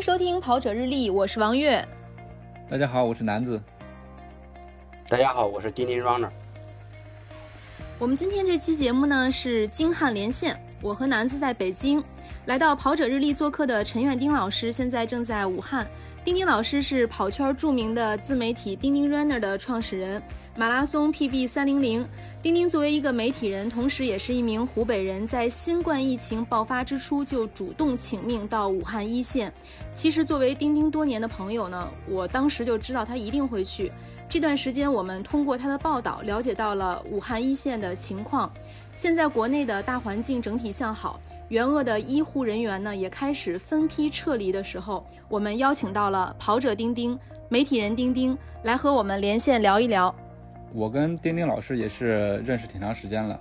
迎收听《跑者日历》，我是王悦。大家好，我是南子。大家好，我是丁丁 Runner。我们今天这期节目呢是京汉连线，我和南子在北京，来到《跑者日历》做客的陈远丁老师现在正在武汉。丁丁老师是跑圈著名的自媒体丁丁 Runner 的创始人。马拉松 PB 三零零，丁丁作为一个媒体人，同时也是一名湖北人，在新冠疫情爆发之初就主动请命到武汉一线。其实作为丁丁多年的朋友呢，我当时就知道他一定会去。这段时间，我们通过他的报道了解到了武汉一线的情况。现在国内的大环境整体向好，援鄂的医护人员呢也开始分批撤离的时候，我们邀请到了跑者丁丁、媒体人丁丁来和我们连线聊一聊。我跟丁丁老师也是认识挺长时间了，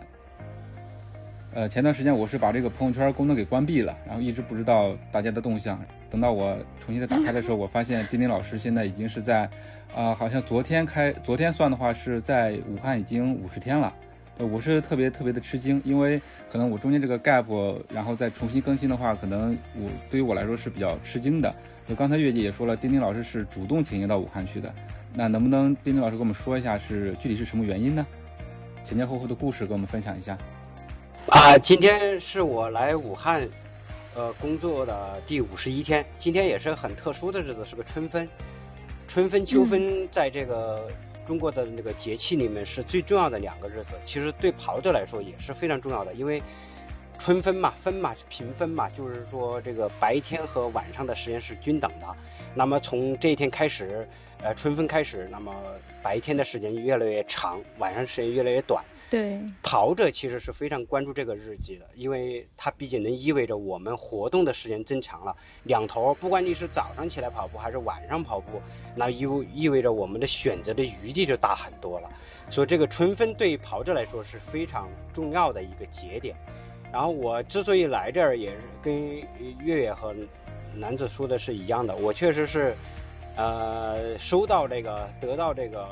呃，前段时间我是把这个朋友圈功能给关闭了，然后一直不知道大家的动向。等到我重新再打开的时候，我发现丁丁老师现在已经是在，啊，好像昨天开，昨天算的话是在武汉已经五十天了。我是特别特别的吃惊，因为可能我中间这个 gap，然后再重新更新的话，可能我对于我来说是比较吃惊的。就刚才月姐也说了，丁丁老师是主动请缨到武汉去的。那能不能丁丁老师跟我们说一下是具体是什么原因呢？前前后后的故事跟我们分享一下。啊，今天是我来武汉，呃，工作的第五十一天。今天也是很特殊的日子，是个春分。春分、秋分，在这个中国的那个节气里面是最重要的两个日子。其实对跑者来说也是非常重要的，因为春分嘛，分嘛平分嘛，就是说这个白天和晚上的时间是均等的。那么从这一天开始。呃，春分开始，那么白天的时间越来越长，晚上时间越来越短。对，跑者其实是非常关注这个日记的，因为它毕竟能意味着我们活动的时间增长了。两头，不管你是早上起来跑步还是晚上跑步，那意意味着我们的选择的余地就大很多了。所以这个春分对跑者来说是非常重要的一个节点。然后我之所以来这儿，也是跟月月和男子说的是一样的，我确实是。呃，收到这个，得到这个，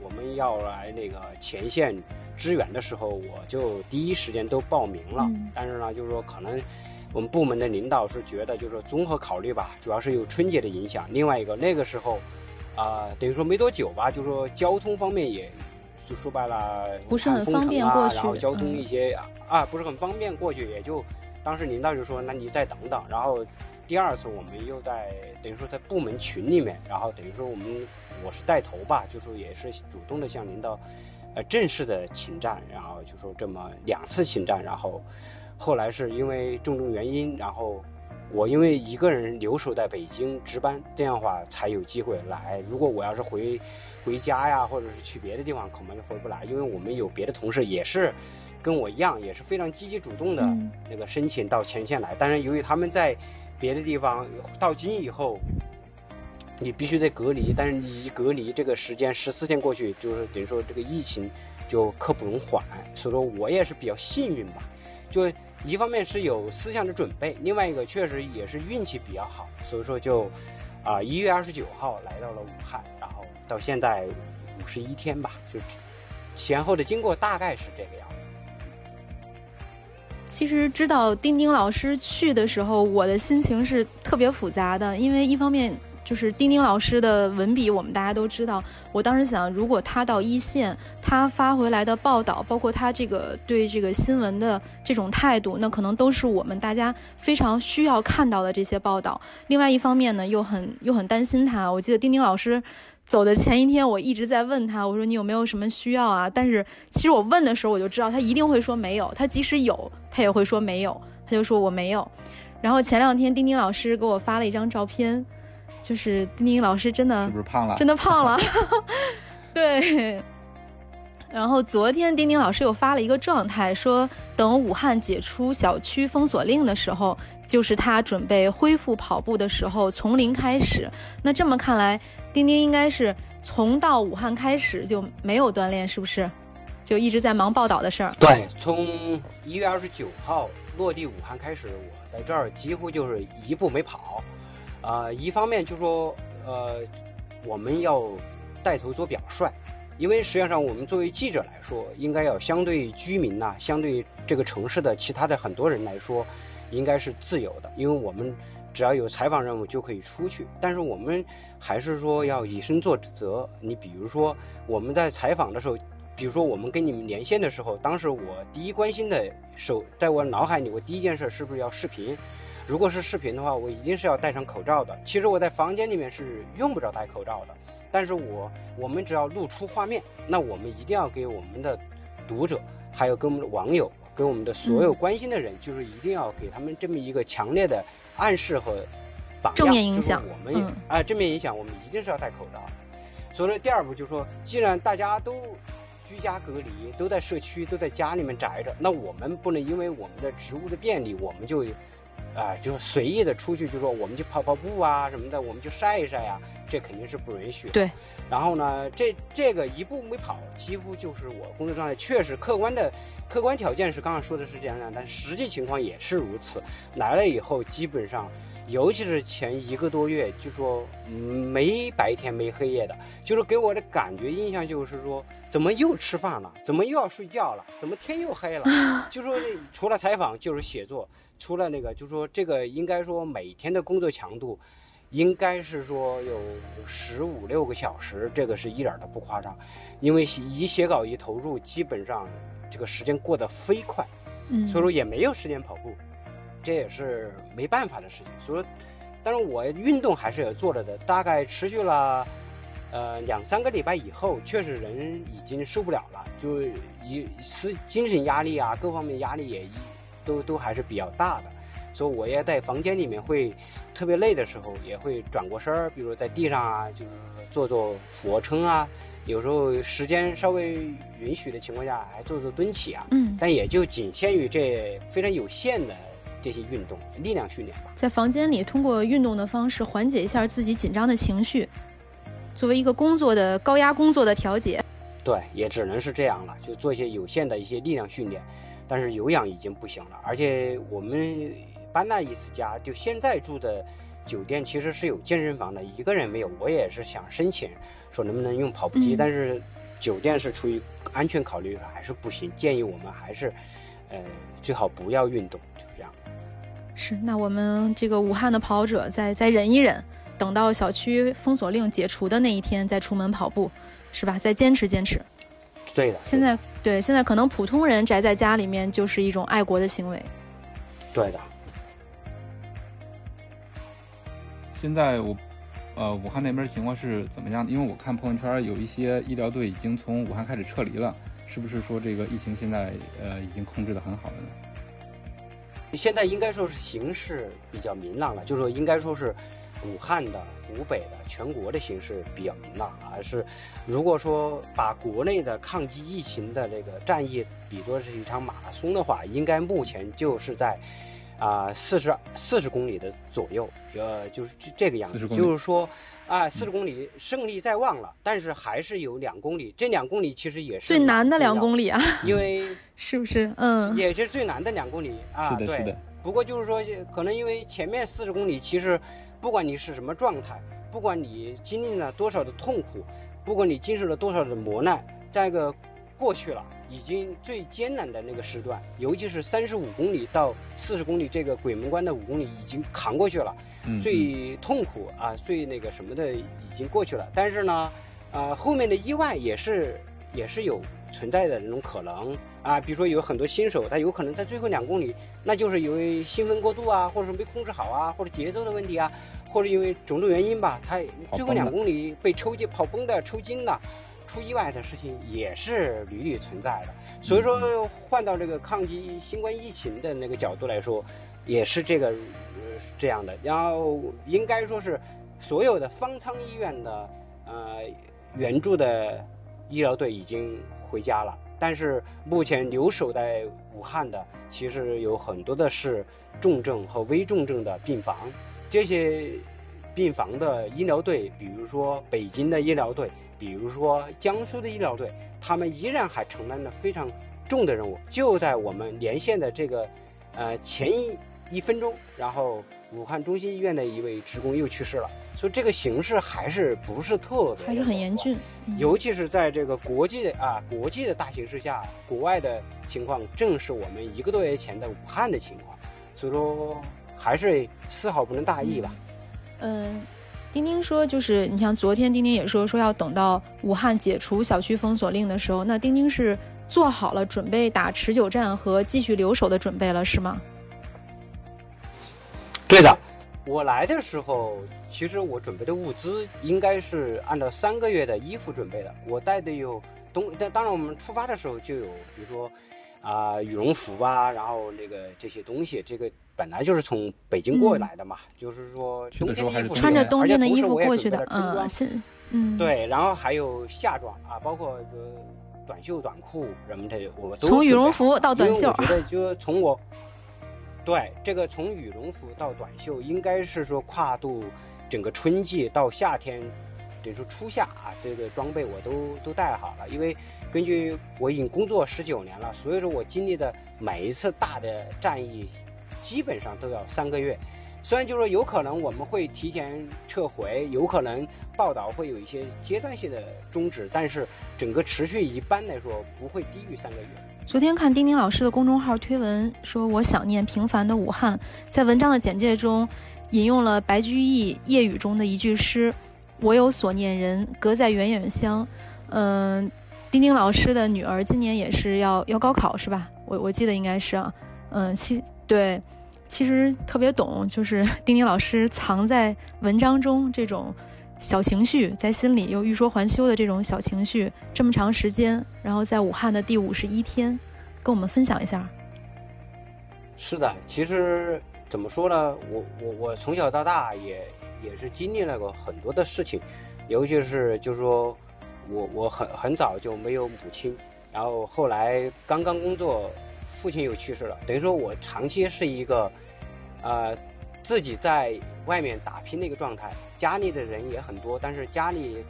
我们要来那个前线支援的时候，我就第一时间都报名了。但是呢，就是说可能我们部门的领导是觉得，就是说综合考虑吧，主要是有春节的影响。另外一个那个时候，啊，等于说没多久吧，就是说交通方面也就说白了，不是很方便过去，然后交通一些啊，不是很方便过去，也就当时领导就说，那你再等等，然后。第二次我们又在等于说在部门群里面，然后等于说我们我是带头吧，就说也是主动的向领导，呃正式的请战，然后就说这么两次请战，然后后来是因为种种原因，然后我因为一个人留守在北京值班，这样的话才有机会来。如果我要是回回家呀，或者是去别的地方，恐怕就回不来，因为我们有别的同事也是跟我一样，也是非常积极主动的那个申请到前线来，但是由于他们在。别的地方到京以后，你必须得隔离，但是你一隔离，这个时间十四天过去，就是等于说这个疫情就刻不容缓。所以说我也是比较幸运吧，就一方面是有思想的准备，另外一个确实也是运气比较好。所以说就啊一月二十九号来到了武汉，然后到现在五十一天吧，就前后的经过大概是这个样。其实知道丁丁老师去的时候，我的心情是特别复杂的。因为一方面就是丁丁老师的文笔，我们大家都知道。我当时想，如果他到一线，他发回来的报道，包括他这个对这个新闻的这种态度，那可能都是我们大家非常需要看到的这些报道。另外一方面呢，又很又很担心他。我记得丁丁老师。走的前一天，我一直在问他，我说你有没有什么需要啊？但是其实我问的时候，我就知道他一定会说没有。他即使有，他也会说没有。他就说我没有。然后前两天丁丁老师给我发了一张照片，就是丁丁老师真的是不是胖了？真的胖了。对。然后昨天丁丁老师又发了一个状态，说等武汉解除小区封锁令的时候，就是他准备恢复跑步的时候，从零开始。那这么看来，丁丁应该是从到武汉开始就没有锻炼，是不是？就一直在忙报道的事儿。对，从一月二十九号落地武汉开始，我在这儿几乎就是一步没跑。啊，一方面就说，呃，我们要带头做表率。因为实际上，我们作为记者来说，应该要相对居民呐，相对这个城市的其他的很多人来说，应该是自由的。因为我们只要有采访任务就可以出去。但是我们还是说要以身作则。你比如说我们在采访的时候，比如说我们跟你们连线的时候，当时我第一关心的手，在我脑海里，我第一件事是不是要视频？如果是视频的话，我一定是要戴上口罩的。其实我在房间里面是用不着戴口罩的，但是我我们只要露出画面，那我们一定要给我们的读者，还有跟我们的网友，跟我们的所有关心的人，就是一定要给他们这么一个强烈的暗示和榜样。正面影响，我们啊，正面影响，我们一定是要戴口罩。所以说，第二步就是说，既然大家都居家隔离，都在社区，都在家里面宅着，那我们不能因为我们的职务的便利，我们就。啊，就是随意的出去，就说我们去跑跑步啊什么的，我们去晒一晒呀，这肯定是不允许。对。然后呢，这这个一步没跑，几乎就是我工作状态确实客观的，客观条件是刚刚说的是这样的，但实际情况也是如此。来了以后，基本上，尤其是前一个多月，就说没白天没黑夜的，就是给我的感觉印象就是说，怎么又吃饭了？怎么又要睡觉了？怎么天又黑了？就说除了采访就是写作。除了那个，就说这个应该说每天的工作强度，应该是说有十五六个小时，这个是一点都不夸张。因为一写稿一投入，基本上这个时间过得飞快，嗯，所以说也没有时间跑步，这也是没办法的事情。所以，但是我运动还是要做了的。大概持续了呃两三个礼拜以后，确实人已经受不了了，就一是精神压力啊，各方面压力也一。都都还是比较大的，所以我也在房间里面会特别累的时候，也会转过身儿，比如在地上啊，就是做做俯卧撑啊，有时候时间稍微允许的情况下，还做做蹲起啊。嗯。但也就仅限于这非常有限的这些运动，力量训练吧。在房间里通过运动的方式缓解一下自己紧张的情绪，作为一个工作的高压工作的调节。对，也只能是这样了，就做一些有限的一些力量训练。但是有氧已经不行了，而且我们搬了一次家，就现在住的酒店其实是有健身房的，一个人没有。我也是想申请，说能不能用跑步机，但是酒店是出于安全考虑还是不行，建议我们还是，呃，最好不要运动，就是这样。是，那我们这个武汉的跑者再再忍一忍，等到小区封锁令解除的那一天再出门跑步，是吧？再坚持坚持。对的。现在。对，现在可能普通人宅在家里面就是一种爱国的行为。对的。现在我，呃，武汉那边情况是怎么样的？因为我看朋友圈有一些医疗队已经从武汉开始撤离了，是不是说这个疫情现在呃已经控制的很好了呢？现在应该说是形势比较明朗了，就是说应该说是。武汉的、湖北的、全国的形势比较明朗，而是如果说把国内的抗击疫情的这个战役比作是一场马拉松的话，应该目前就是在啊四十四十公里的左右，呃，就是这这个样子。就是说啊，四十公里胜利在望了，但是还是有两公里，这两公里其实也是最难的两公里啊，因为 是不是？嗯，也是最难的两公里啊。是的，是的。不过就是说，可能因为前面四十公里其实。不管你是什么状态，不管你经历了多少的痛苦，不管你经受了多少的磨难，这个过去了，已经最艰难的那个时段，尤其是三十五公里到四十公里这个鬼门关的五公里已经扛过去了，最痛苦啊，最那个什么的已经过去了。但是呢，呃，后面的意外也是也是有存在的那种可能啊，比如说有很多新手，他有可能在最后两公里，那就是因为兴奋过度啊，或者是没控制好啊，或者节奏的问题啊。或者因为种种原因吧，他最后两公里被抽筋、跑崩的、抽筋的，出意外的事情也是屡屡存在的。所以说，换到这个抗击新冠疫情的那个角度来说，也是这个呃这样的。然后应该说是所有的方舱医院的呃援助的医疗队已经回家了，但是目前留守在武汉的，其实有很多的是重症和危重症的病房。这些病房的医疗队，比如说北京的医疗队，比如说江苏的医疗队，他们依然还承担着非常重的任务。就在我们连线的这个呃前一一分钟，然后武汉中心医院的一位职工又去世了。所以这个形势还是不是特别，还是很严峻。尤其是在这个国际的啊国际的大形势下，国外的情况正是我们一个多月前的武汉的情况。所以说。还是丝毫不能大意吧。嗯，丁丁说，就是你像昨天丁丁也说说要等到武汉解除小区封锁令的时候，那丁丁是做好了准备打持久战和继续留守的准备了，是吗？对的，我来的时候，其实我准备的物资应该是按照三个月的衣服准备的。我带的有冬，但当然我们出发的时候就有，比如说啊羽绒服啊，然后那个这些东西，这个本来就是从北京过来的嘛，就是说冬天的衣服穿着冬天的衣服过去的，嗯，嗯，对，然后还有夏装啊，包括个短袖短裤什么的，我都从羽绒服到短袖，我觉得就从我。对，这个从羽绒服到短袖，应该是说跨度整个春季到夏天，等于说初夏啊，这个装备我都都带好了。因为根据我已经工作十九年了，所以说我经历的每一次大的战役，基本上都要三个月。虽然就是说有可能我们会提前撤回，有可能报道会有一些阶段性的终止，但是整个持续一般来说不会低于三个月。昨天看丁丁老师的公众号推文，说我想念平凡的武汉。在文章的简介中，引用了白居易《夜雨》中的一句诗：“我有所念人，隔在远远乡。”嗯，丁丁老师的女儿今年也是要要高考是吧？我我记得应该是啊。嗯，其实对，其实特别懂，就是 丁丁老师藏在文章中这种。小情绪在心里又欲说还休的这种小情绪，这么长时间，然后在武汉的第五十一天，跟我们分享一下。是的，其实怎么说呢，我我我从小到大也也是经历了过很多的事情，尤其是就是说我我很很早就没有母亲，然后后来刚刚工作，父亲又去世了，等于说我长期是一个，呃。自己在外面打拼的一个状态，家里的人也很多，但是家里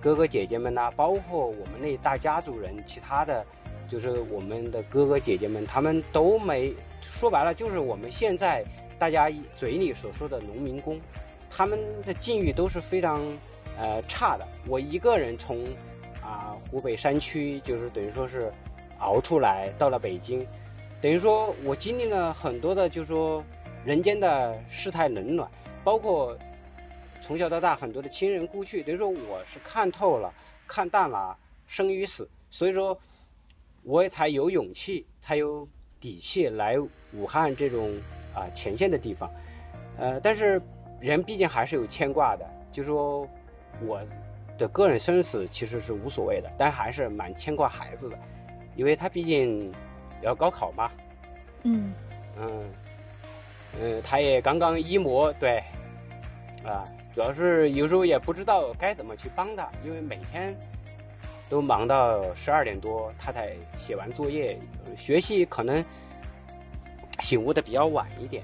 哥哥姐姐们呐，包括我们那大家族人，其他的，就是我们的哥哥姐姐们，他们都没说白了，就是我们现在大家嘴里所说的农民工，他们的境遇都是非常呃差的。我一个人从啊湖北山区，就是等于说是熬出来到了北京，等于说我经历了很多的，就是说。人间的世态冷暖，包括从小到大很多的亲人故去，等于说我是看透了、看淡了生与死，所以说我也才有勇气、才有底气来武汉这种啊前线的地方。呃，但是人毕竟还是有牵挂的，就说我的个人生死其实是无所谓的，但还是蛮牵挂孩子的，因为他毕竟要高考嘛。嗯嗯。嗯，他也刚刚一模对，啊，主要是有时候也不知道该怎么去帮他，因为每天都忙到十二点多，他才写完作业，学习可能醒悟的比较晚一点。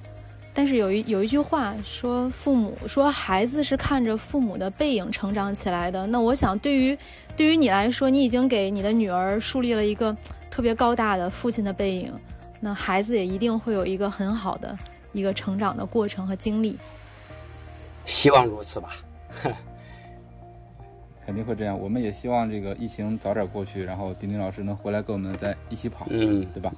但是有一有一句话说，父母说孩子是看着父母的背影成长起来的。那我想，对于对于你来说，你已经给你的女儿树立了一个特别高大的父亲的背影，那孩子也一定会有一个很好的。一个成长的过程和经历，希望如此吧。肯定会这样。我们也希望这个疫情早点过去，然后丁丁老师能回来跟我们在一起跑，嗯，对吧？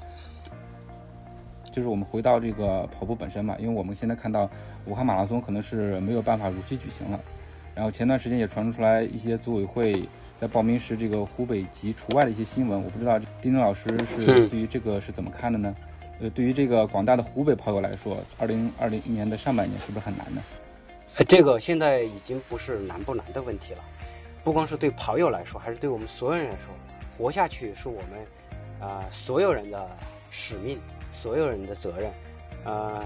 就是我们回到这个跑步本身嘛，因为我们现在看到武汉马拉松可能是没有办法如期举行了。然后前段时间也传出来一些组委会在报名时这个湖北籍除外的一些新闻，我不知道丁丁老师是对于这个是怎么看的呢？呃，对于这个广大的湖北跑友来说，二零二零年的上半年是不是很难呢？这个现在已经不是难不难的问题了，不光是对跑友来说，还是对我们所有人来说，活下去是我们啊所有人的使命，所有人的责任。呃，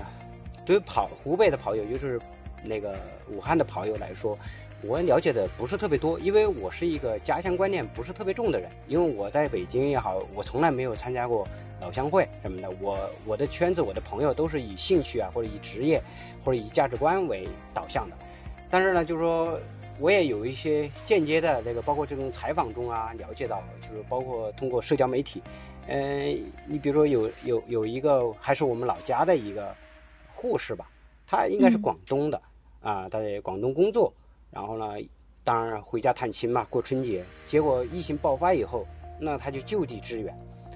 对于跑湖北的跑友，尤其是那个武汉的跑友来说。我了解的不是特别多，因为我是一个家乡观念不是特别重的人。因为我在北京也好，我从来没有参加过老乡会什么的。我我的圈子，我的朋友都是以兴趣啊，或者以职业，或者以价值观为导向的。但是呢，就是说，我也有一些间接的那个，包括这种采访中啊，了解到，就是包括通过社交媒体，嗯，你比如说有有有一个还是我们老家的一个护士吧，她应该是广东的啊，她在广东工作。然后呢，当然回家探亲嘛，过春节。结果疫情爆发以后，那他就就地支援，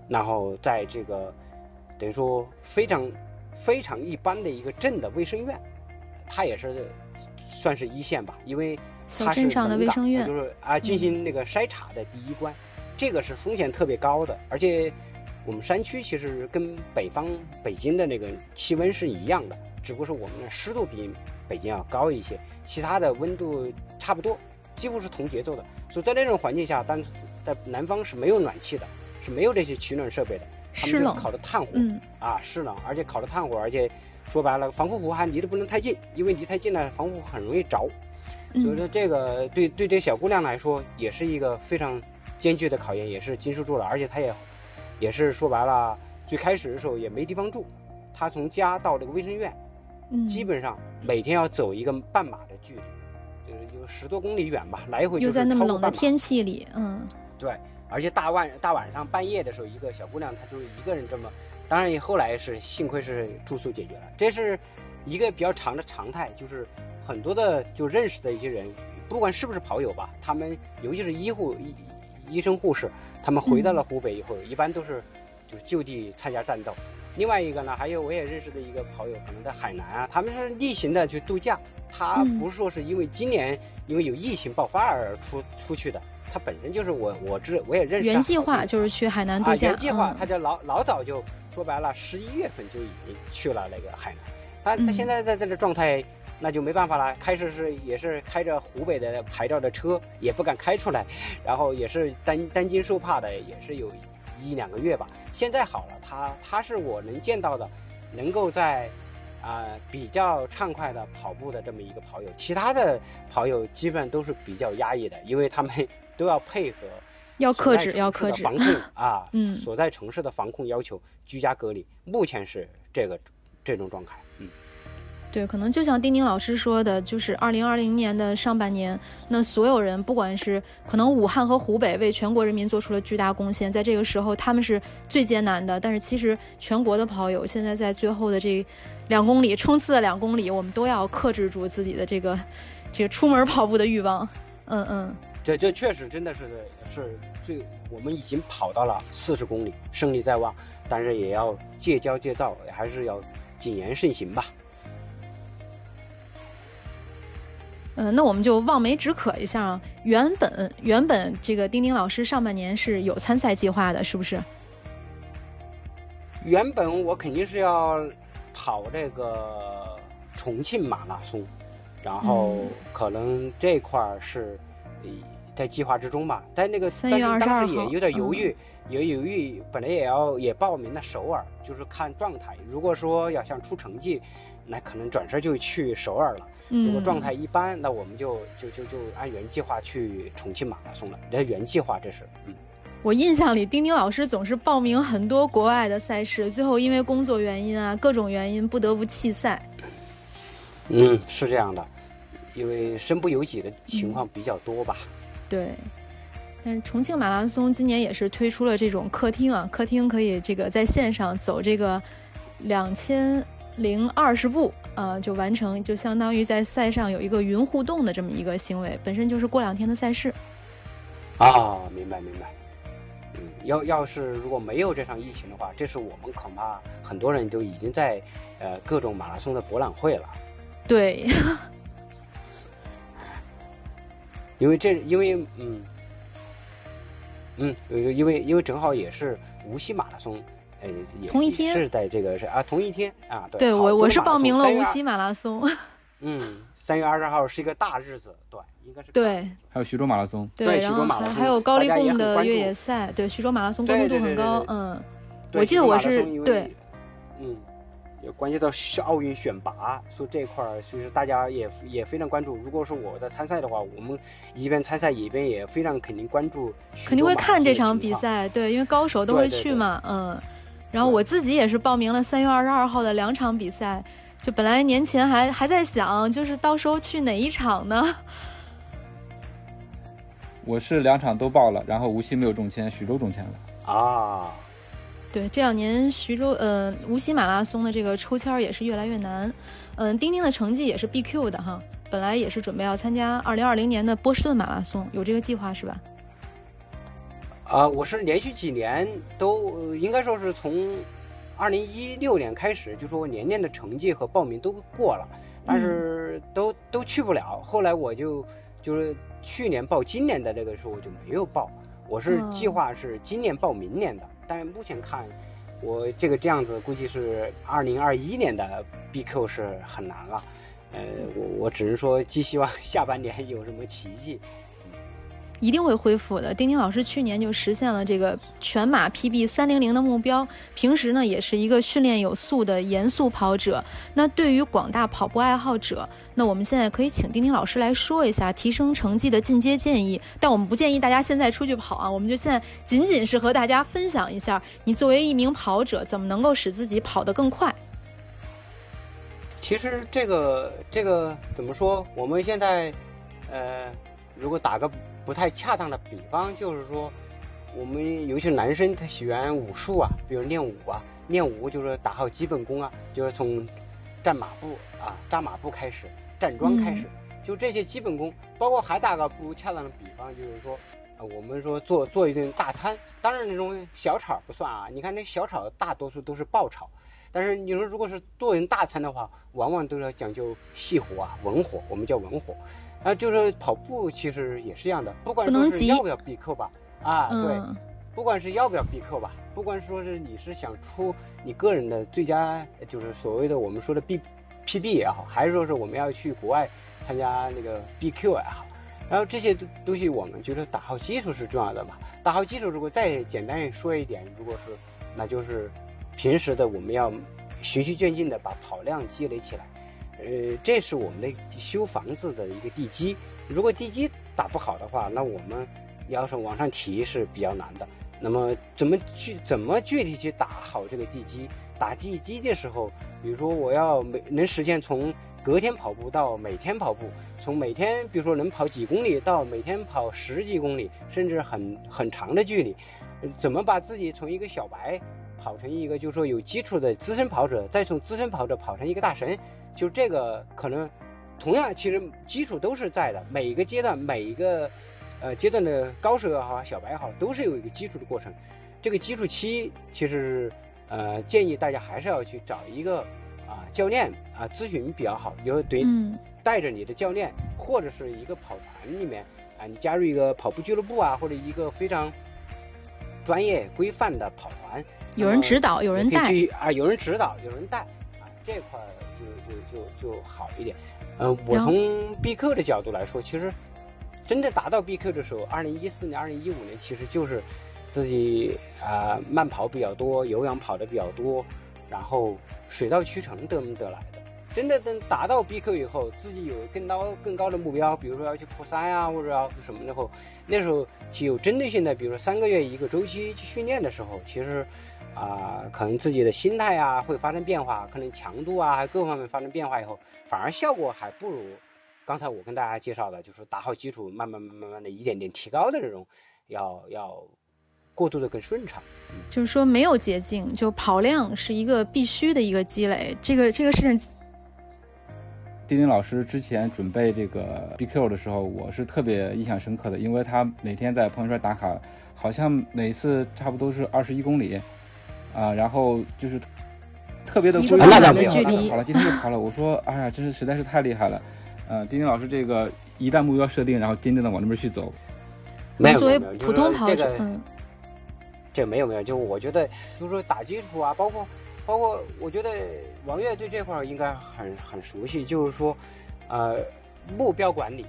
然后在这个等于说非常非常一般的一个镇的卫生院，他也是算是一线吧，因为他镇上的卫生院。就是啊进行那个筛查的第一关，这个是风险特别高的，而且我们山区其实跟北方北京的那个气温是一样的，只不过是我们的湿度比北京要高一些，其他的温度差不多，几乎是同节奏的。所以在那种环境下，但是在南方是没有暖气的，是没有这些取暖设备的，他们就是冷烤的炭火，嗯啊，湿冷，而且烤的炭火，而且说白了，防护服还离得不能太近，因为离太近了，防护服很容易着。所以嗯说这个对对这小姑娘来说，也是一个非常艰巨的考验，也是经受住了，而且她也也是说白了，最开始的时候也没地方住，她从家到这个卫生院，嗯，基本上每天要走一个半马的距离，就是有十多公里远吧，来回就在那么。冷的天气里，嗯对，而且大晚大晚上半夜的时候，一个小姑娘她就是一个人这么，当然也后来是幸亏是住宿解决了，这是一个比较长的常态，就是很多的就认识的一些人，不管是不是跑友吧，他们尤其是医护医医生护士，他们回到了湖北以后，一般都是就是就地参加战斗。另外一个呢，还有我也认识的一个跑友，可能在海南啊，他们是例行的去度假，他嗯不是说是因为今年因为有疫情爆发而出出去的，他本身就是我我知我也认识他原计划就是去海南度啊，假，原计划嗯他就老老早就说白了，十一月份就已经去了那个海南，他他嗯现在在这个状态，那就没办法了。开始是也是开着湖北的牌照的车，也不敢开出来，然后也是担担惊受怕的，也是有一两个月吧。现在好了，他他是我能见到的，能够在。啊、比较畅快的跑步的这么一个跑友，其他的跑友基本都是比较压抑的，因为他们都要配合 要克制，要克制，防控啊，嗯所在城市的防控要求，居家隔离，目前是这个这种状态，嗯，对，可能就像丁丁老师说的，就是二零二零年的上半年，那所有人，不管是可能武汉和湖北为全国人民做出了巨大贡献，在这个时候他们是最艰难的。但是其实全国的跑友现在在最后的这两公里冲刺的两公里，我们都要克制住自己的这个这个出门跑步的欲望。嗯嗯，这这确实真的是是最，我们已经跑到了四十公里，胜利在望，但是也要戒骄戒躁，还是要谨言慎行吧。呃，那我们就望梅止渴一下啊。原本原本这个丁丁老师上半年是有参赛计划的，是不是？原本我肯定是要跑这个重庆马拉松，然后嗯可能这块儿是呃在计划之中吧。但那个3但月22是当时也有点犹豫，也犹豫，本来也要也报名了首尔，就是看状态。如果说要想出成绩，那可能转身就去首尔了。嗯，如果状态一般，那我们就就就就按原计划去重庆马拉松了。这原计划这是，嗯。我印象里，丁丁老师总是报名很多国外的赛事，最后因为工作原因啊，各种原因不得不弃赛。嗯，是这样的，因为身不由己的情况比较多吧。对，但是重庆马拉松今年也是推出了这种客厅啊，客厅可以这个在线上走这个两千零二十步，呃，就完成，就相当于在赛上有一个云互动的这么一个行为，本身就是过两天的赛事。啊，明白明白。嗯，要要是如果没有这场疫情的话，这是我们恐怕很多人都已经在呃各种马拉松的博览会了，对，因为这因为嗯嗯，呃因为因为正好也是无锡马拉松，呃，也也同一天？是在这个是啊同一天啊，对，对我我是报名了松3月无锡马拉松。嗯，三月二十号是一个大日子，对，应该是对。还有徐州马拉松，对然后徐州马拉松还还有高丽大家也贡的越野赛，对徐州马拉松关注度很高嗯，我记得我是对，嗯，有关系到奥运选拔，所以这块儿其实大家也也非常关注。如果是我在参赛的话，我们一边参赛一边也非常肯定关注肯定会看这场。比赛，对，因为高手都会对对对去嘛，嗯。然后我自己也是报名了三月二十二号的两场比赛，就本来年前还还在想，就是到时候去哪一场呢？我是两场都报了，然后无锡没有中签，徐州中签了。啊，对，这两年徐州呃无锡马拉松的这个抽签也是越来越难，嗯，丁丁的成绩也是 BQ 的哈，本来也是准备要参加二零二零年的波士顿马拉松，有这个计划是吧？啊，我是连续几年都呃应该说是从二零一六年开始，就说我年年的成绩和报名都过了，但是都都去不了。后来我就就是去年报今年的这个时候我就没有报，我是计划是今年报明年的，但是目前看。我这个这样子估计是二零二一年的 BQ 是很难了，呃，我我只能说寄希望下半年有什么奇迹。一定会恢复的。丁丁老师去年就实现了这个全马 PB 三零零的目标，平时呢也是一个训练有素的严肃跑者。那对于广大跑步爱好者，那我们现在可以请丁丁老师来说一下提升成绩的进阶建议。但我们不建议大家现在出去跑啊，我们就现在仅仅是和大家分享一下，你作为一名跑者，怎么能够使自己跑得更快。其实这个这个怎么说？我们现在，呃，如果打个。不太恰当的比方就是说，我们尤其是男生，他喜欢武术啊，比如练武啊，练武就是打好基本功啊，就是从站马步啊、扎马步开始，站桩开始，就这些基本功。包括还打个不恰当的比方，就是说，啊，我们说做做一顿大餐，当然那种小炒不算啊。你看那小炒大多数都是爆炒，但是你说如果是做人大餐的话，往往都要讲究细火啊，文火，我们叫文火。啊，就是跑步其实也是一样的，不管说是要不要闭扣吧，啊，对，不管是要不要闭扣吧，不管说是你是想出你个人的最佳，就是所谓的我们说的 B P B 也好，还是说是我们要去国外参加那个 B Q 也好，然后这些东西我们觉得打好基础是重要的嘛。打好基础，如果再简单说一点，如果是那就是平时的我们要循序渐进的把跑量积累起来。呃，这是我们的修房子的一个地基。如果地基打不好的话，那我们要是往上提是比较难的。那么怎么具怎么具体去打好这个地基？打地基的时候，比如说我要每能实现从隔天跑步到每天跑步，从每天比如说能跑几公里到每天跑十几公里，甚至很很长的距离，怎么把自己从一个小白跑成一个就是说有基础的资深跑者，再从资深跑者跑成一个大神？就这个可能，同样其实基础都是在的。每一个阶段，每一个呃阶段的高手也好，小白也好，都是有一个基础的过程。这个基础期其实呃建议大家还是要去找一个啊教练啊咨询比较好，有对带着你的教练或者是一个跑团里面啊，你加入一个跑步俱乐部啊，或者一个非常专业规范的跑团，有人指导，有人带啊，有人指导，有人带啊这块。就就就就好一点，嗯，我从 B Q 的角度来说，其实真正达到 B Q 的时候，二零一四年、二零一五年，其实就是自己啊慢跑比较多，有氧跑的比较多，然后水到渠成得得来的。真的等达到 B Q 以后，自己有更高更高的目标，比如说要去破三啊，或者要什么的后，那时候去有针对性的，比如说三个月一个周期去训练的时候，其实。啊，可能自己的心态啊会发生变化，可能强度啊还各方面发生变化以后，反而效果还不如刚才我跟大家介绍的，就是打好基础，慢慢慢慢慢的一点点提高的这种，要要过渡的更顺畅。就是说没有捷径，就跑量是一个必须的一个积累。这个这个事情，丁丁老师之前准备这个 BQ 的时候，我是特别印象深刻的，因为他每天在朋友圈打卡，好像每次差不多是二十一公里。啊，然后就是特别的规律的距离，跑了，今天就跑了。我说，哎呀，真是实在是太厉害了。呃，丁丁老师这个一旦目标设定，然后坚定的往那边去走。没有作为普通跑者，嗯，这没有没有，就我觉得，就是说打基础啊，包括包括，我觉得王悦对这块儿应该很很熟悉，就是说，呃，目标管理。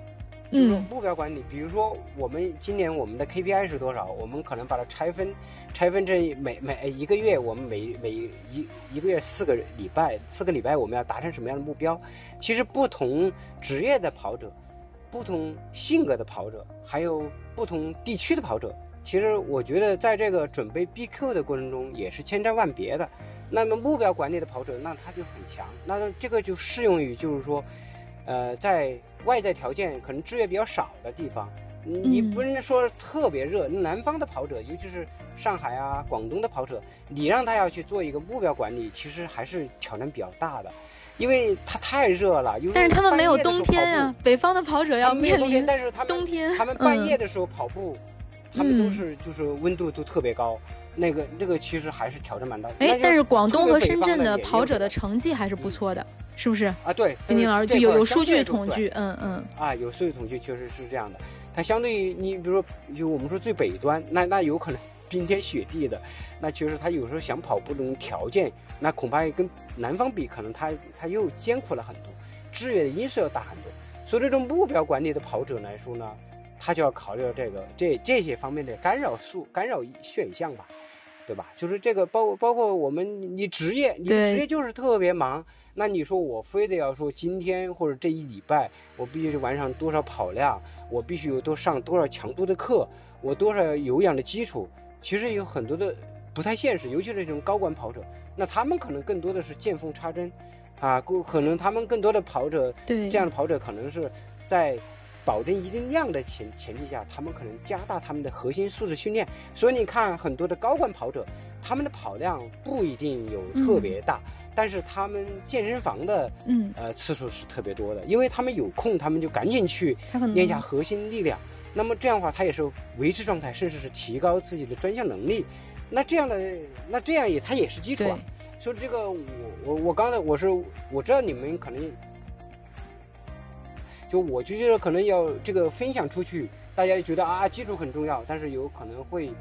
就是目标管理，比如说我们今年我们的 KPI 是多少，我们可能把它拆分，拆分成每每一个月，我们每每一一个月四个礼拜，四个礼拜我们要达成什么样的目标？其实不同职业的跑者，不同性格的跑者，还有不同地区的跑者，其实我觉得在这个准备 BQ 的过程中也是千差万别的。那么目标管理的跑者，那他就很强，那这个就适用于就是说，呃，在。外在条件可能制约比较少的地方，你不能说特别热。南方的跑者，尤其是上海啊、广东的跑者，你让他要去做一个目标管理，其实还是挑战比较大的，因为他太热了。但是他们没有冬天啊，北方的跑者要面临冬天。他们半夜的时候跑步，他们都嗯是就是温度都特别高，那个这个其实还是挑战蛮大。哎但是广东和深圳的跑者的成绩还是不错的，是不是？啊，对，丁丁老师就有有数据统计，嗯嗯啊，有数据统计确实是这样的。它相对于你，比如说，就我们说最北端，那那有可能 冰天雪地的，那其实他有时候想跑步这种条件，那恐怕跟南方比，可能他他又艰苦了很多，制约的因素要大很多。所以这种目标管理的跑者来说呢，他就要考虑到这个这这些方面的干扰素、干扰选项吧。对吧？就是这个包包括我们你职业，你的职业就是特别忙，那你说我非得要说今天或者这一礼拜，我必须完成多少跑量，我必须有多上多少强度的课，我多少有氧的基础，其实有很多的不太现实，尤其是这种高管跑者，那他们可能更多的是见缝插针，啊，可可能他们更多的跑者，对，这样的跑者可能是在保证一定量的前前提下，他们可能加大他们的核心素质训练。所以你看很多的高管跑者，他们的跑量不一定有特别大，但是他们健身房的嗯，呃次数是特别多的，因为他们有空，他们就赶紧去练一下核心力量。那么这样的话，他也是维持状态，甚至是提高自己的专项能力。那这样的，那这样也他也是基础啊。所以这个我我我刚才我是我知道你们可能，就我就觉得可能要这个分享出去，大家觉得啊基础很重要，但是有可能会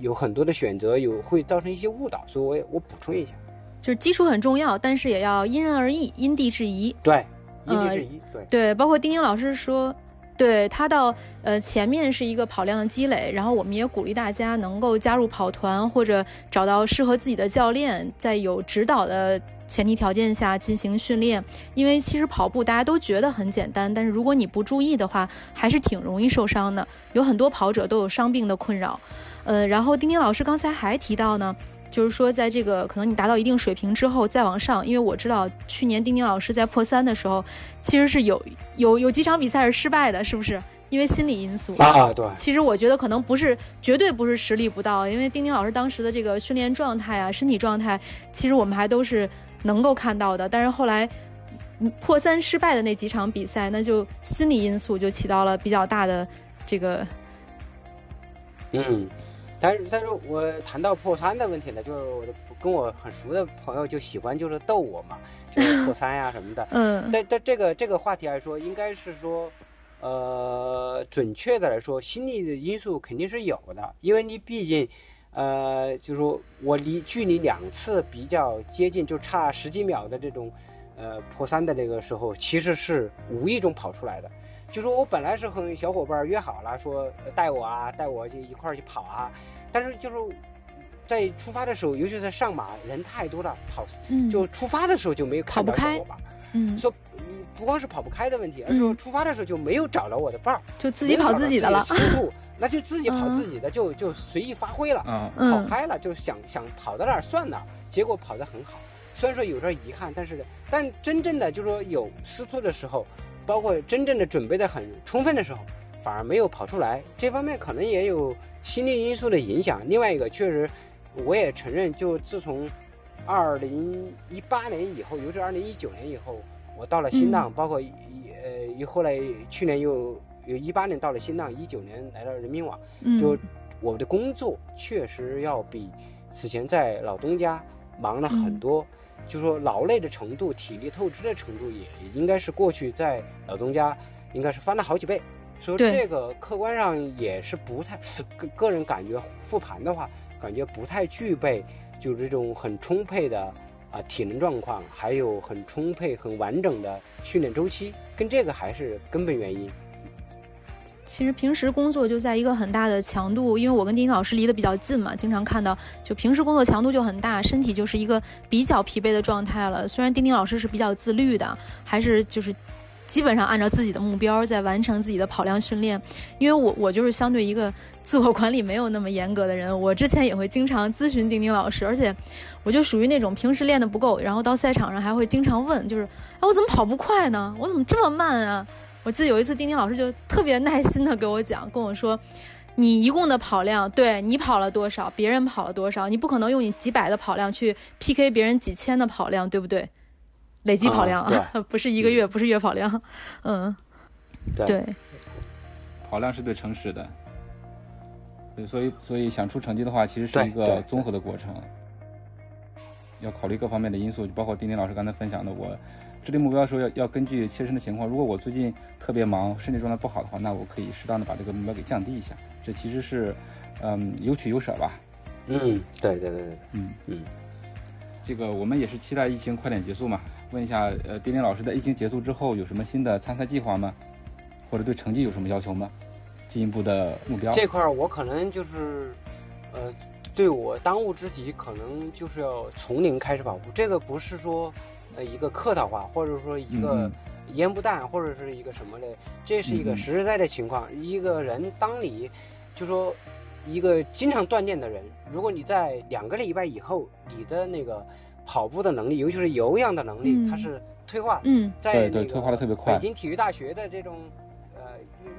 有很多的选择，有会造成一些误导，所以我也我补充一下。就是基础很重要，但是也要因人而异，因地制宜。对，因地呃制宜，对。对，包括丁丁老师说，对他到呃前面是一个跑量的积累，然后我们也鼓励大家能够加入跑团或者找到适合自己的教练，在有指导的。前提条件下进行训练，因为其实跑步大家都觉得很简单，但是如果你不注意的话，还是挺容易受伤的。有很多跑者都有伤病的困扰，呃，然后丁丁老师刚才还提到呢，就是说在这个可能你达到一定水平之后再往上，因为我知道去年丁丁老师在破三的时候，其实是有有有几场比赛是失败的，是不是？因为心理因素。啊，对，其实我觉得可能不是，绝对不是实力不到，因为丁丁老师当时的这个训练状态啊、身体状态，其实我们还都是能够看到的。但是后来嗯破三失败的那几场比赛，那就心理因素就起到了比较大的这个嗯，但是但是我谈到破三的问题呢，就是我的跟我很熟的朋友就喜欢就是逗我嘛，就是破三呀、什么的。嗯但但这个这个话题来说，应该是说，呃，准确的来说，心理的因素肯定是有的，因为你毕竟，呃，就是说我离距离两次比较接近，就差十几秒的这种，呃，破三的那个时候，其实是无意中跑出来的。就说我本来是和小伙伴约好了，说呃带我啊，带我就一块儿去跑啊，但是就是在出发的时候，尤其是上马人太多了，跑嗯，就出发的时候就没有看到跑不开小伙伴。嗯说不光是跑不开的问题，而是说嗯出发的时候就没有找着我的伴儿，就自己跑自己的了。没有找到自己的思路，那就自己跑自己的，就就随意发挥了，啊，跑嗯嗨了，就想想跑到哪儿算哪儿，结果跑得很好。虽然说有点遗憾，但是但真正的就是说有失错的时候，包括真正的准备的很充分的时候，反而没有跑出来。这方面可能也有心理因素的影响。另外一个，确实我也承认，就自从二零一八年以后，尤其是二零一九年以后，我到了新浪，嗯包括一呃，又后来去年又有一八年到了新浪，一九年来到人民网。嗯。就我的工作确实要比此前在老东家忙了很多，就说劳累的程度、体力透支的程度也应该是过去在老东家应该是翻了好几倍。所以这个客观上也是不太个个人感觉复盘的话，感觉不太具备就这种很充沛的啊体能状况，还有很充沛、很完整的训练周期，跟这个还是根本原因。其实平时工作就在一个很大的强度，因为我跟丁丁老师离得比较近嘛，经常看到，就平时工作强度就很大，身体就是一个比较疲惫的状态了。虽然丁丁老师是比较自律的，还是就是基本上按照自己的目标在完成自己的跑量训练。因为我我就是相对一个自我管理没有那么严格的人，我之前也会经常咨询丁丁老师，而且我就属于那种平时练得不够，然后到赛场上还会经常问，就是哎我怎么跑不快呢？我怎么这么慢啊？我记得有一次，丁丁老师就特别耐心的给我讲，跟我说，你一共的跑量，对你跑了多少，别人跑了多少，你不可能用你几百的跑量去 PK 别人几千的跑量，对不对？累计跑量啊，不是一个月，不是月跑量，嗯，对对，跑量是对诚实的。对，所以所以想出成绩的话，其实是一个综合的过程，要考虑各方面的因素，就包括丁丁老师刚才分享的，我制定目标的时候要要根据切身的情况。如果我最近特别忙，身体状态不好的话，那我可以适当的把这个目标给降低一下。这其实是，嗯，有取有舍吧。嗯，对对对对，嗯嗯，这个我们也是期待疫情快点结束嘛。问一下，呃，丁丁老师在疫情结束之后有什么新的参赛计划吗？或者对成绩有什么要求吗？进一步的目标？这块儿我可能就是，呃，对我当务之急可能就是要从零开始跑步。这个不是说，呃，一个客套话，或者说一个烟不弹，或者是一个什么的，这是一个实实在在的情况。一个人当你，就说一个经常锻炼的人，如果你在两个礼拜以后，你的那个。跑步的能力，尤其是有氧的能力，它是退化。嗯，在对退化的特别快。北京体育大学的这种呃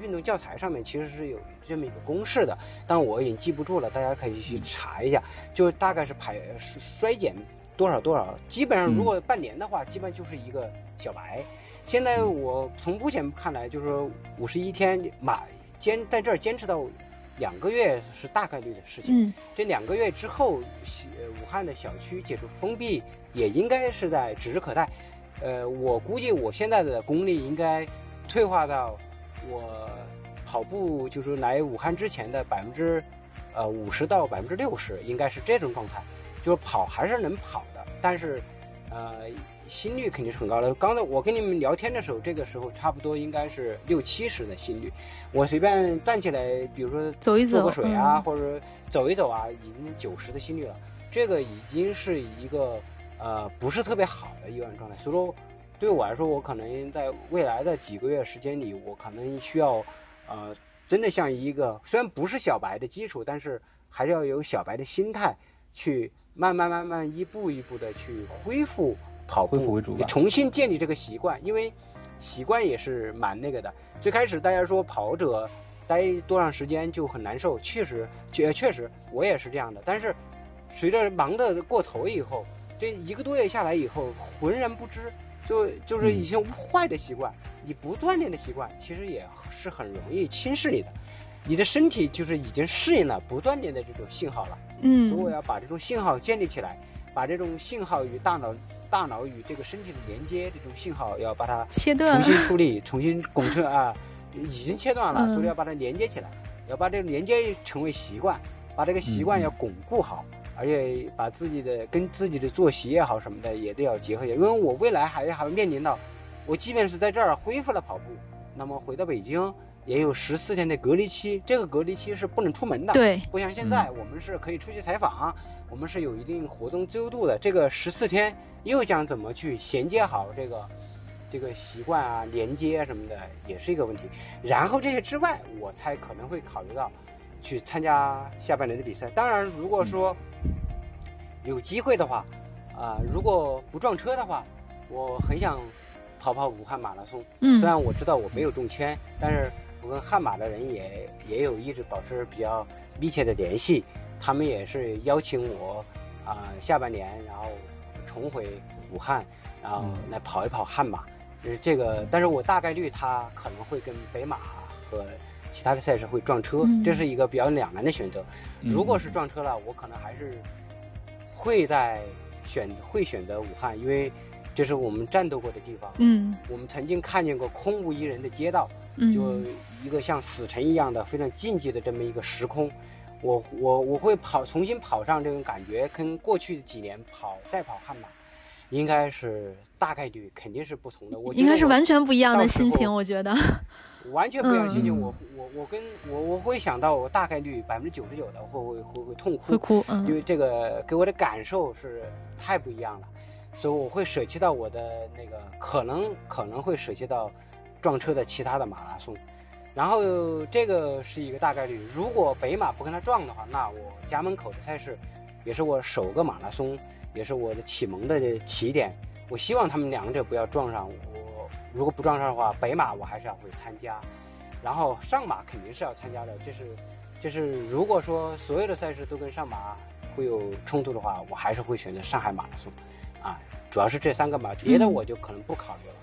运动教材上面其实是有这么一个公式的，但我已经记不住了，大家可以去查一下。就大概是排衰减多少多少，基本上如果半年的话，基本就是一个小白。现在我从目前看来，就是说五十一天马坚在这儿坚持到。两个月是大概率的事情。嗯，这两个月之后，武汉的小区解除封闭也应该是在指日可待。呃，我估计我现在的功力应该退化到我跑步就是来武汉之前的百分之呃五十到百分之六十，应该是这种状态。就是跑还是能跑的，但是呃。心率肯定是很高的。刚才我跟你们聊天的时候，这个时候差不多应该是六七十的心率。我随便站起来，比如说走一走、喝水啊，或者走一走啊，已经九十的心率了。这个已经是一个呃不是特别好的一个状态。所以说，对我来说，我可能在未来的几个月时间里，我可能需要呃真的像一个虽然不是小白的基础，但是还是要有小白的心态，去慢慢慢慢一步一步的去恢复。跑步，重新建立这个习惯，因为习惯也是蛮那个的。最开始大家说跑者待多长时间就很难受，确实，确确实我也是这样的。但是随着忙的过头以后，这一个多月下来以后，浑然不知，就就是一些坏的习惯，你不锻炼的习惯，其实也是很容易侵蚀你的。你的身体就是已经适应了不锻炼的这种信号了。嗯，所以我要把这种信号建立起来，把这种信号与大脑。大脑与这个身体的连接，这种信号要把它切断，重新梳理，重新拱成啊，已经切断了，所以要把它连接起来，要把这个连接成为习惯，把这个习惯要巩固好，而且把自己的跟自己的作息也好什么的也都要结合。因为我未来还还会面临到，我即便是在这儿恢复了跑步，那么回到北京也有十四天的隔离期，这个隔离期是不能出门的，对，不像现在我们是可以出去采访，我们是有一定活动自由度的，这个十四天。又将怎么去衔接好这个这个习惯啊、连接什么的，也是一个问题。然后这些之外，我才可能会考虑到去参加下半年的比赛。当然，如果说有机会的话，啊，如果不撞车的话，我很想跑跑武汉马拉松。嗯，虽然我知道我没有中签，但是我跟悍马的人也也有一直保持比较密切的联系，他们也是邀请我啊，下半年然后。重回武汉，然后来跑一跑悍马，就是这个。但是我大概率他可能会跟北马和其他的赛事会撞车，这是一个比较两难的选择。如果是撞车了，我可能还是会在选会选择武汉，因为这是我们战斗过的地方。嗯，我们曾经看见过空无一人的街道，就一个像死城一样的非常禁忌的这么一个时空。我我我会跑重新跑上这种感觉，跟过去几年跑再跑悍马，应该是大概率肯定是不同的。我应该是完全不一样的心情，我觉得完全不一样心情。我我我跟我我会想到，我大概率百分之九十九的会会会会痛哭，会哭，因为这个给我的感受是太不一样了，所以我会舍弃到我的那个可能可能会舍弃到撞车的其他的马拉松。然后这个是一个大概率，如果北马不跟他撞的话，那我家门口的赛事，也是我首个马拉松，也是我的启蒙的起点。我希望他们两者不要撞上。我如果不撞上的话，北马我还是要会参加，然后上马肯定是要参加的。这是，这是如果说所有的赛事都跟上马会有冲突的话，我还是会选择上海马拉松，啊，主要是这三个马，别的我就可能不考虑了。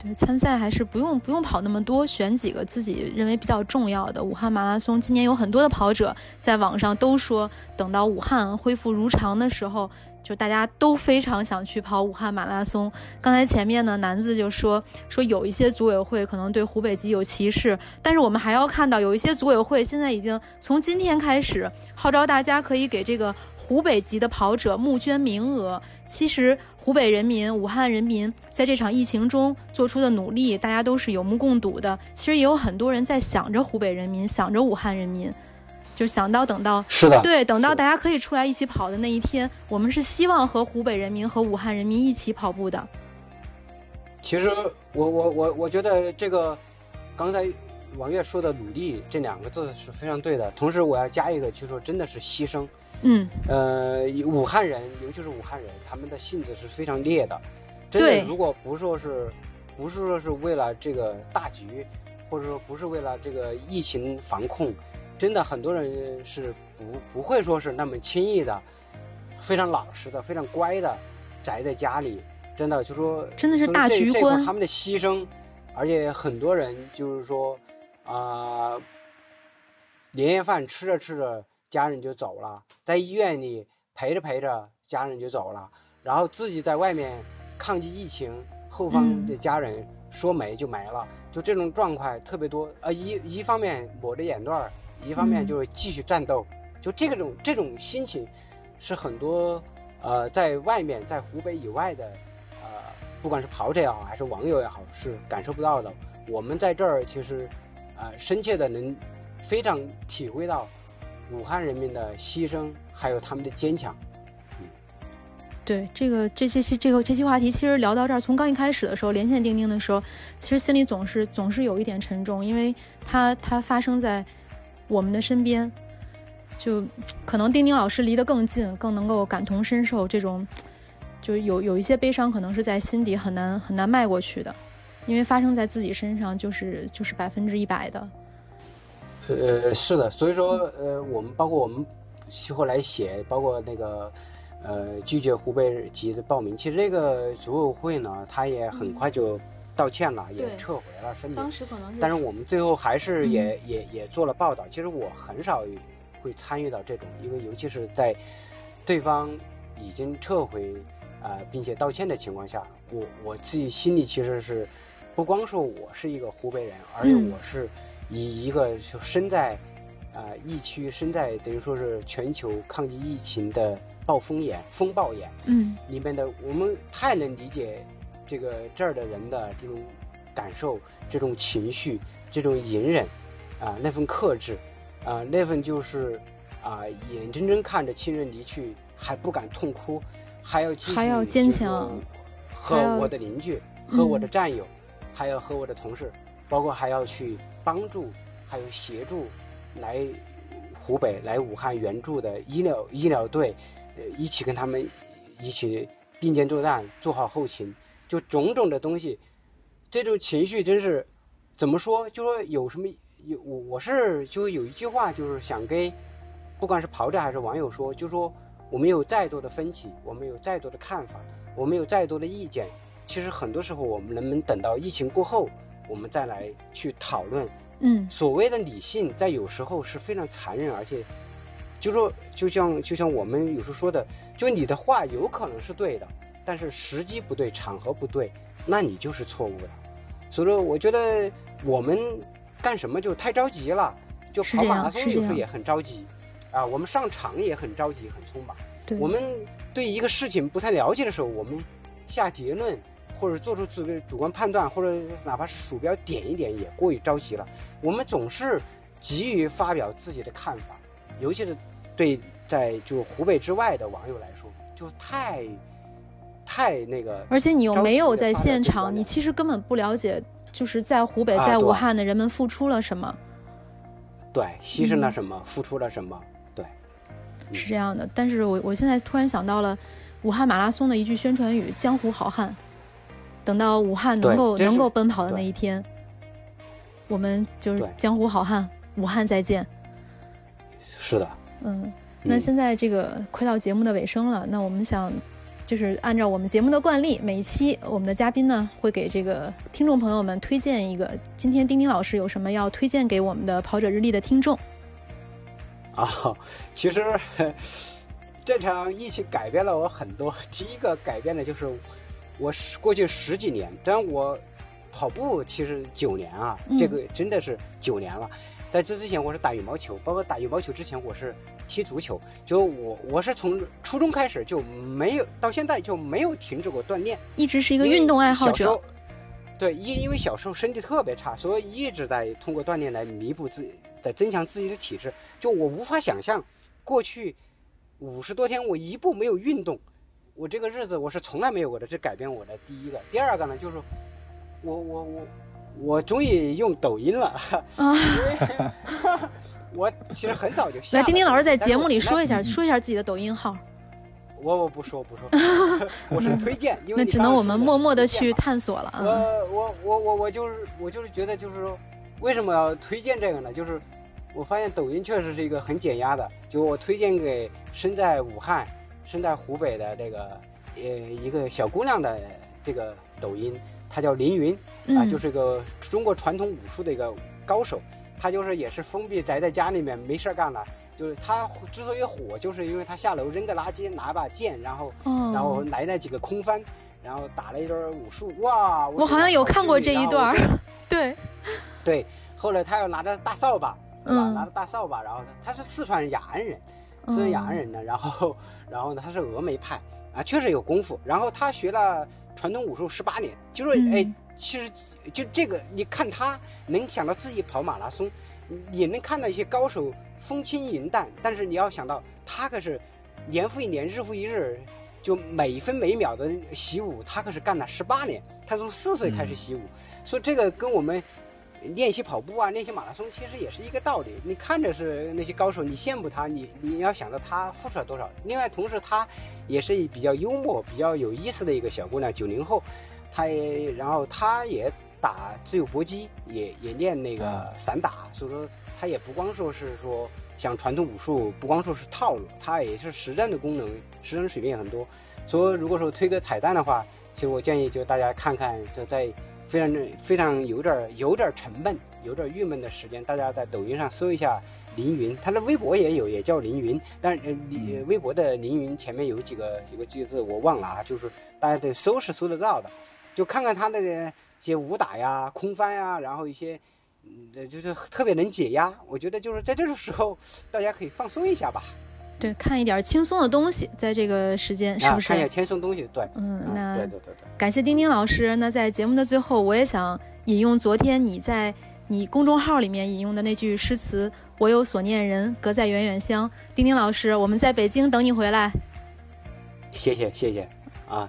对，参赛还是不用不用跑那么多，选几个自己认为比较重要的。武汉马拉松今年有很多的跑者在网上都说，等到武汉恢复如常的时候，就大家都非常想去跑武汉马拉松。刚才前面呢，男子就说说有一些组委会可能对湖北籍有歧视，但是我们还要看到有一些组委会现在已经从今天开始号召大家可以给这个。湖北籍的跑者募捐名额，其实湖北人民、武汉人民在这场疫情中做出的努力，大家都是有目共睹的。其实也有很多人在想着湖北人民，想着武汉人民，就想到等到是的，对，等到大家可以出来一起跑的那一天，我们是希望和湖北人民和武汉人民一起跑步的。其实，我我我我觉得这个刚才王悦说的“努力”这两个字是非常对的。同时，我要加一个，就说真的是牺牲。嗯，呃，武汉人，尤其是武汉人，他们的性子是非常烈的。真的，如果不说是，不是说是为了这个大局，或者说不是为了这个疫情防控，真的很多人是不不会说是那么轻易的，非常老实的，非常乖的，宅在家里。真的就说，真的是大局观。他们的牺牲，而且很多人就是说，啊，年夜饭吃着吃着。家人就走了，在医院里陪着陪着，家人就走了，然后自己在外面抗击疫情，后方的家人说没就没了，就这种状况特别多。呃，一一方面抹着眼泪儿，一方面就是继续战斗，就这种这种心情，是很多呃在外面在湖北以外的呃，不管是跑者也好，还是网友也好，是感受不到的。我们在这儿其实呃深切的能非常体会到。武汉人民的牺牲，还有他们的坚强。嗯，对这个这些期这个这期话题，其实聊到这儿，从刚一开始的时候连线钉钉的时候，其实心里总是总是有一点沉重，因为它它发生在我们的身边，就可能钉钉老师离得更近，更能够感同身受这种，就有有一些悲伤，可能是在心底很难很难迈过去的，因为发生在自己身上就是就是百分之一百的。呃，是的，所以说，呃，我们包括我们后来写，包括那个，呃，拒绝湖北籍的报名。其实这个组委会呢，他也很快就道歉了，也撤回了声明。当时可能是，但是我们最后还是也也也做了报道。其实我很少会参与到这种，因为尤其是在对方已经撤回啊，并且道歉的情况下，我我自己心里其实是不光说我是一个湖北人，而且我是。以一个就身在，啊疫区，身在等于说是全球抗击疫情的暴风眼、风暴眼，嗯，里面的我们太能理解这个这儿的人的这种感受、这种情绪、这种隐忍，啊，那份克制，啊，那份就是啊，眼睁睁看着亲人离去还不敢痛哭，还要继续还要坚强，和我的邻居、和我的战友，还要和我的同事，包括还要去。帮助还有协助来湖北来武汉援助的医疗医疗队，呃，一起跟他们一起并肩作战，做好后勤，就种种的东西，这种情绪真是怎么说？就说有什么有我我是就有一句话，就是想跟不管是跑者还是网友说，就说我们有再多的分歧，我们有再多的看法，我们有再多的意见，其实很多时候我们能不能等到疫情过后？我们再来去讨论，嗯，所谓的理性，在有时候是非常残忍，而且，就说就像就像我们有时候说的，就你的话有可能是对的，但是时机不对，场合不对，那你就是错误的。所以说，我觉得我们干什么就太着急了，就跑马拉松有时候也很着急，啊，我们上场也很着急，很匆忙。我们对一个事情不太了解的时候，我们下结论。或者做出自己主观判断，或者哪怕是鼠标点一点也过于着急了。我们总是急于发表自己的看法，尤其是对在就湖北之外的网友来说，就太太那个。而且你又没有在现场，你其实根本不了解，就是在湖北、在武汉的人们付出了什么，对，牺牲了什么，付出了什么，对，是这样的。但是我我现在突然想到了武汉马拉松的一句宣传语：“江湖好汉。”等到武汉能够能够奔跑的那一天，我们就是江湖好汉，武汉再见。是的，嗯，那现在这个快到节目的尾声了，那我们想就是按照我们节目的惯例，每一期我们的嘉宾呢会给这个听众朋友们推荐一个。今天丁丁老师有什么要推荐给我们的跑者日历的听众？啊，其实 这场疫情改变了我很多。第一个改变的就是，我过去十几年，虽然我跑步其实九年啊，这个真的是九年了。在这之前，我是打羽毛球，包括打羽毛球之前，我是。踢足球，就我我是从初中开始就没有到现在就没有停止过锻炼，一直是一个运动爱好者。对，因因为小时候身体特别差，所以一直在通过锻炼来弥补自，在增强自己的体质。就我无法想象，过去五十多天我一步没有运动，我这个日子我是从来没有过的。这改变我的第一个，第二个呢就是，我我我。我终于用抖音了啊！我其实很早就来。丁丁老师在节目里说一下，说一下自己的抖音号。我我不说不说，我是推荐，因为那只能我们默默的去探索了。我我我我我就是我就是觉得就是说，为什么要推荐这个呢？就是我发现抖音确实是一个很减压的。就我推荐给身在武汉、身在湖北的这个呃一个小姑娘的这个抖音。她叫凌云，啊，就是个中国传统武术的一个高手。她就是也是封闭宅在家里面没事干了。就是她之所以火，就是因为她下楼扔个垃圾，拿把剑，然后，然后来那几个空翻，然后打了一段武术。哇！我好像有看过这一段。对，对。后来她又拿着大扫把，对吧，拿着大扫把，然后他他是四川雅安人，四川雅安人呢。然后，然后呢，他是峨眉派啊，确实有功夫。然后他学了。传统武术十八年，就说哎，其实就这个，你看他能想到自己跑马拉松，也能看到一些高手风轻云淡，但是你要想到他可是年复一年，日复一日，就每分每秒的习武，他可是干了十八年，他从四岁开始习武，所以这个跟我们。练习跑步啊，练习马拉松，其实也是一个道理。你看着是那些高手，你羡慕他，你你要想到他付出了多少。另外，同时她也是比较幽默、比较有意思的一个小姑娘，九零后，她也然后她也打自由搏击，也也练那个散打，所以说她也不光说是说像传统武术，不光说是套路，她也是实战的功能，实战水平也很多。所以如果说推个彩蛋的话，其实我建议就大家看看，就在。非常非常有点有点沉闷、有点郁闷的时间，大家在抖音上搜一下凌云，他的微博也有，也叫凌云。但是呃，微博的凌云前面有几个有个几个字我忘了啊，就是大家得搜是搜得到的，就看看他的一些武打呀、空翻呀，然后一些嗯，就是特别能解压。我觉得就是在这种时候，大家可以放松一下吧。对，看一点轻松的东西，在这个时间是不是？看一点轻松东西，对，嗯，那对对对对。感谢丁丁老师。那在节目的最后，我也想引用昨天你在你公众号里面引用的那句诗词：“我有所念人，隔在远远乡。”丁丁老师，我们在北京等你回来。谢谢谢谢啊。